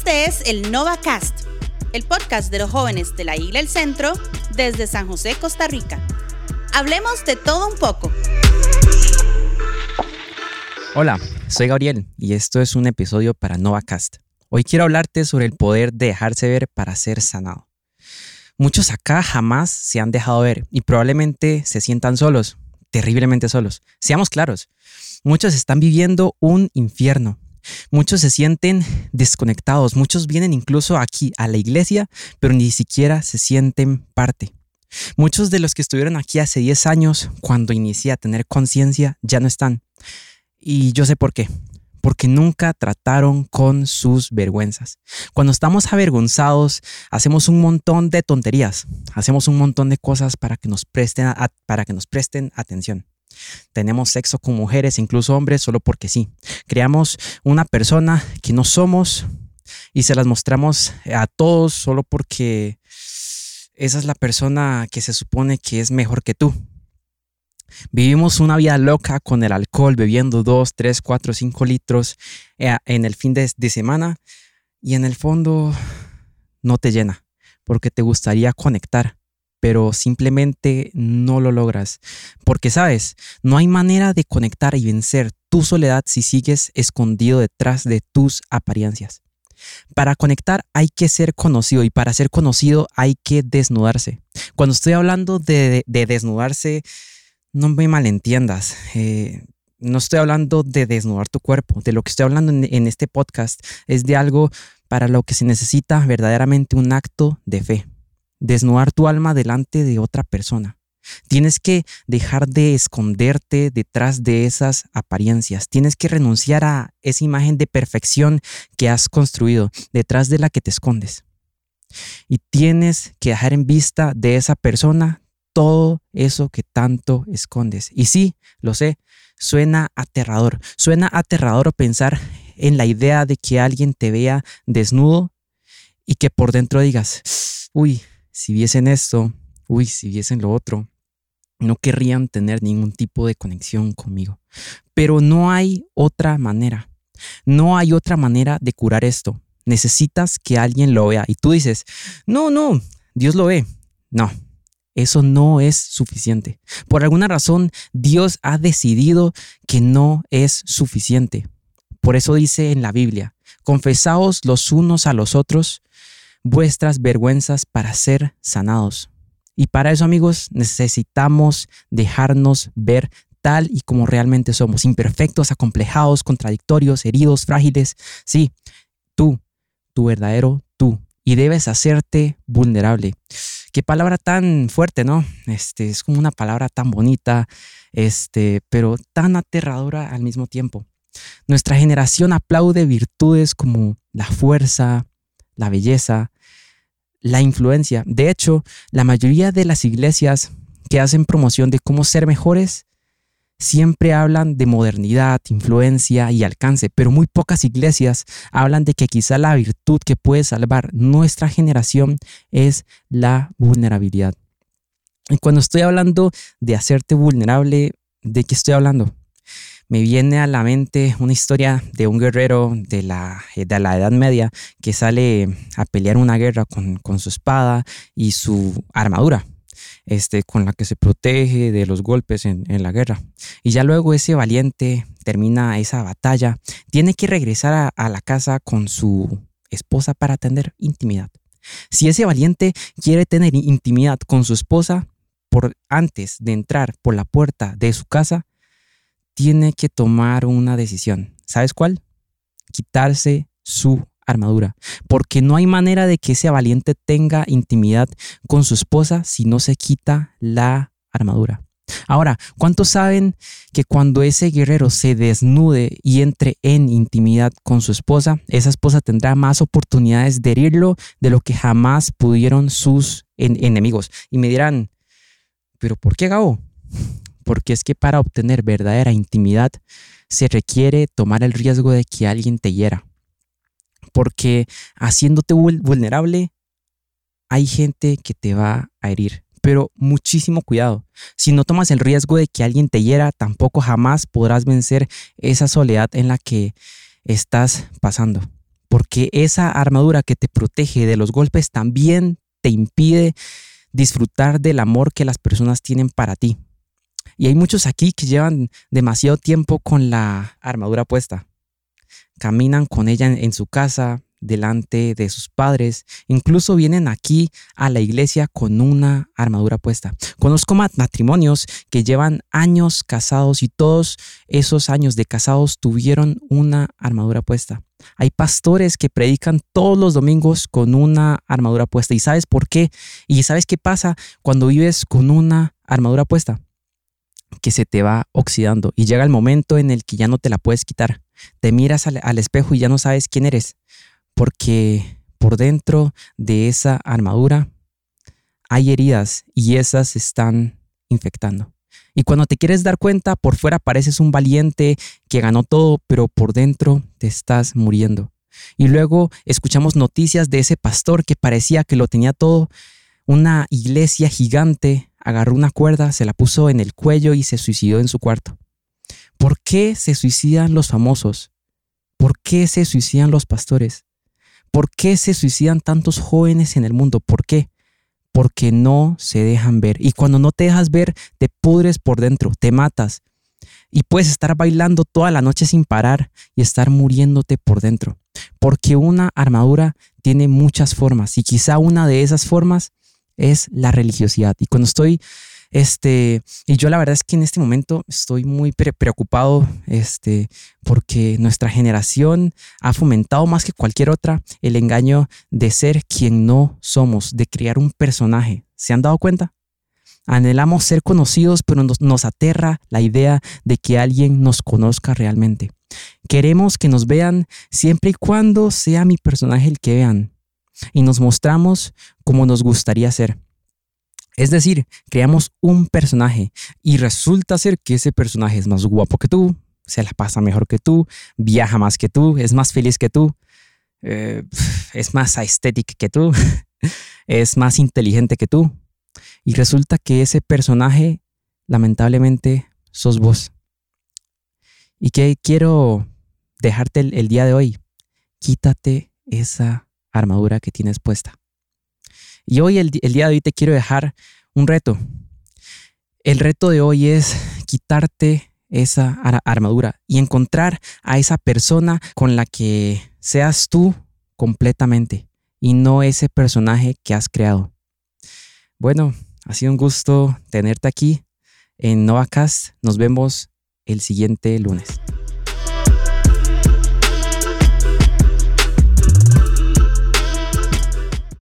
Este es el NovaCast, el podcast de los jóvenes de la Isla El Centro desde San José, Costa Rica. Hablemos de todo un poco. Hola, soy Gabriel y esto es un episodio para NovaCast. Hoy quiero hablarte sobre el poder de dejarse ver para ser sanado. Muchos acá jamás se han dejado ver y probablemente se sientan solos, terriblemente solos. Seamos claros, muchos están viviendo un infierno, Muchos se sienten desconectados, muchos vienen incluso aquí a la iglesia, pero ni siquiera se sienten parte. Muchos de los que estuvieron aquí hace 10 años, cuando inicié a tener conciencia, ya no están. Y yo sé por qué. Porque nunca trataron con sus vergüenzas. Cuando estamos avergonzados, hacemos un montón de tonterías, hacemos un montón de cosas para que nos presten, para que nos presten atención. Tenemos sexo con mujeres, incluso hombres, solo porque sí. Creamos una persona que no somos y se las mostramos a todos solo porque esa es la persona que se supone que es mejor que tú. Vivimos una vida loca con el alcohol, bebiendo 2, 3, 4, 5 litros eh, en el fin de, de semana y en el fondo no te llena porque te gustaría conectar pero simplemente no lo logras. Porque sabes, no hay manera de conectar y vencer tu soledad si sigues escondido detrás de tus apariencias. Para conectar hay que ser conocido y para ser conocido hay que desnudarse. Cuando estoy hablando de, desnudarse, no me malentiendas. Eh, no estoy hablando de desnudar tu cuerpo. De lo que estoy hablando en este podcast es de algo para lo que se necesita verdaderamente un acto de fe desnudar tu alma delante de otra persona. Tienes que dejar de esconderte detrás de esas apariencias. Tienes que renunciar a esa imagen de perfección que has construido, detrás de la que te escondes. Y tienes que dejar en vista de esa persona todo eso que tanto escondes. Y sí, lo sé, suena aterrador. Suena aterrador pensar en la idea de que alguien te vea desnudo y que por dentro digas, uy, si viesen esto, uy, si viesen lo otro, no querrían tener ningún tipo de conexión conmigo. Pero no hay otra manera. No hay otra manera de curar esto. Necesitas que alguien lo vea. Y tú dices, no, no, Dios lo ve. No, eso no es suficiente. Por alguna razón, Dios ha decidido que no es suficiente. Por eso dice en la Biblia, confesaos los unos a los otros vuestras vergüenzas para ser sanados. Y para eso, amigos, necesitamos dejarnos ver tal y como realmente somos, imperfectos, acomplejados, contradictorios, heridos, frágiles. Sí, tú, tu verdadero tú. Y debes hacerte vulnerable. Qué palabra tan fuerte, ¿no? Este es como una palabra tan bonita, este, pero tan aterradora al mismo tiempo. Nuestra generación aplaude virtudes como la fuerza, la belleza, la influencia. De hecho, la mayoría de las iglesias que hacen promoción de cómo ser mejores siempre hablan de modernidad, influencia y alcance, pero muy pocas iglesias hablan de que quizá la virtud que puede salvar nuestra generación es la vulnerabilidad. Y cuando estoy hablando de hacerte vulnerable, ¿de qué estoy hablando? Me viene a la mente una historia de un guerrero de la, de la Edad Media que sale a pelear una guerra con, su espada y su armadura, este, con la que se protege de los golpes en, la guerra. Y ya luego ese valiente termina esa batalla, tiene que regresar a, a la casa con su esposa para tener intimidad. Si ese valiente quiere tener intimidad con su esposa, por antes de entrar por la puerta de su casa, tiene que tomar una decisión. ¿Sabes cuál? Quitarse su armadura, porque no hay manera de que ese valiente tenga intimidad con su esposa si no se quita la armadura. Ahora, ¿cuántos saben que cuando ese guerrero se desnude y entre en intimidad con su esposa, esa esposa tendrá más oportunidades de herirlo de lo que jamás pudieron sus enemigos? Y me dirán, ¿pero por qué Gabo? Porque es que para obtener verdadera intimidad se requiere tomar el riesgo de que alguien te hiera. Porque haciéndote vulnerable, hay gente que te va a herir. Pero muchísimo cuidado. Si no tomas el riesgo de que alguien te hiera, tampoco jamás podrás vencer esa soledad en la que estás pasando. porque esa armadura que te protege de los golpes también te impide disfrutar del amor que las personas tienen para ti. Y hay muchos aquí que llevan demasiado tiempo con la armadura puesta. Caminan con ella en, su casa, delante de sus padres. Incluso vienen aquí a la iglesia con una armadura puesta. Conozco matrimonios que llevan años casados y todos esos años de casados tuvieron una armadura puesta. Hay pastores que predican todos los domingos con una armadura puesta. ¿Y sabes por qué? ¿Y sabes qué pasa cuando vives con una armadura puesta? Que se te va oxidando y llega el momento en el que ya no te la puedes quitar. Te miras al, espejo y ya no sabes quién eres porque por dentro de esa armadura hay heridas y esas están infectando. Y cuando te quieres dar cuenta, por fuera pareces un valiente que ganó todo, pero por dentro te estás muriendo. Y luego escuchamos noticias de ese pastor que parecía que lo tenía todo. Una iglesia gigante agarró una cuerda, se la puso en el cuello y se suicidó en su cuarto. ¿Por qué se suicidan los famosos? ¿Por qué se suicidan los pastores? ¿Por qué se suicidan tantos jóvenes en el mundo? ¿Por qué? Porque no se dejan ver. Y cuando no te dejas ver, te pudres por dentro, te matas. Y puedes estar bailando toda la noche sin parar y estar muriéndote por dentro. Porque una armadura tiene muchas formas y quizá una de esas formas es la religiosidad. Y cuando estoy este, y yo la verdad es que en este momento estoy muy preocupado, este, porque nuestra generación ha fomentado más que cualquier otra el engaño de ser quien no somos, de crear un personaje. ¿Se han dado cuenta? Anhelamos ser conocidos, pero nos, nos aterra la idea de que alguien nos conozca realmente. Queremos que nos vean siempre y cuando sea mi personaje el que vean. Y nos mostramos como nos gustaría ser. Es decir, creamos un personaje y resulta ser que ese personaje es más guapo que tú, se la pasa mejor que tú, viaja más que tú, es más feliz que tú, eh, es más estético que tú, es más inteligente que tú. Y resulta que ese personaje, lamentablemente, sos vos. ¿Y qué quiero dejarte el día de hoy? Quítate esa armadura que tienes puesta. Y hoy, el, día de hoy, te quiero dejar un reto. El reto de hoy es quitarte esa armadura y encontrar a esa persona con la que seas tú completamente y no ese personaje que has creado. Bueno, ha sido un gusto tenerte aquí en NovaCast. Nos vemos el siguiente lunes.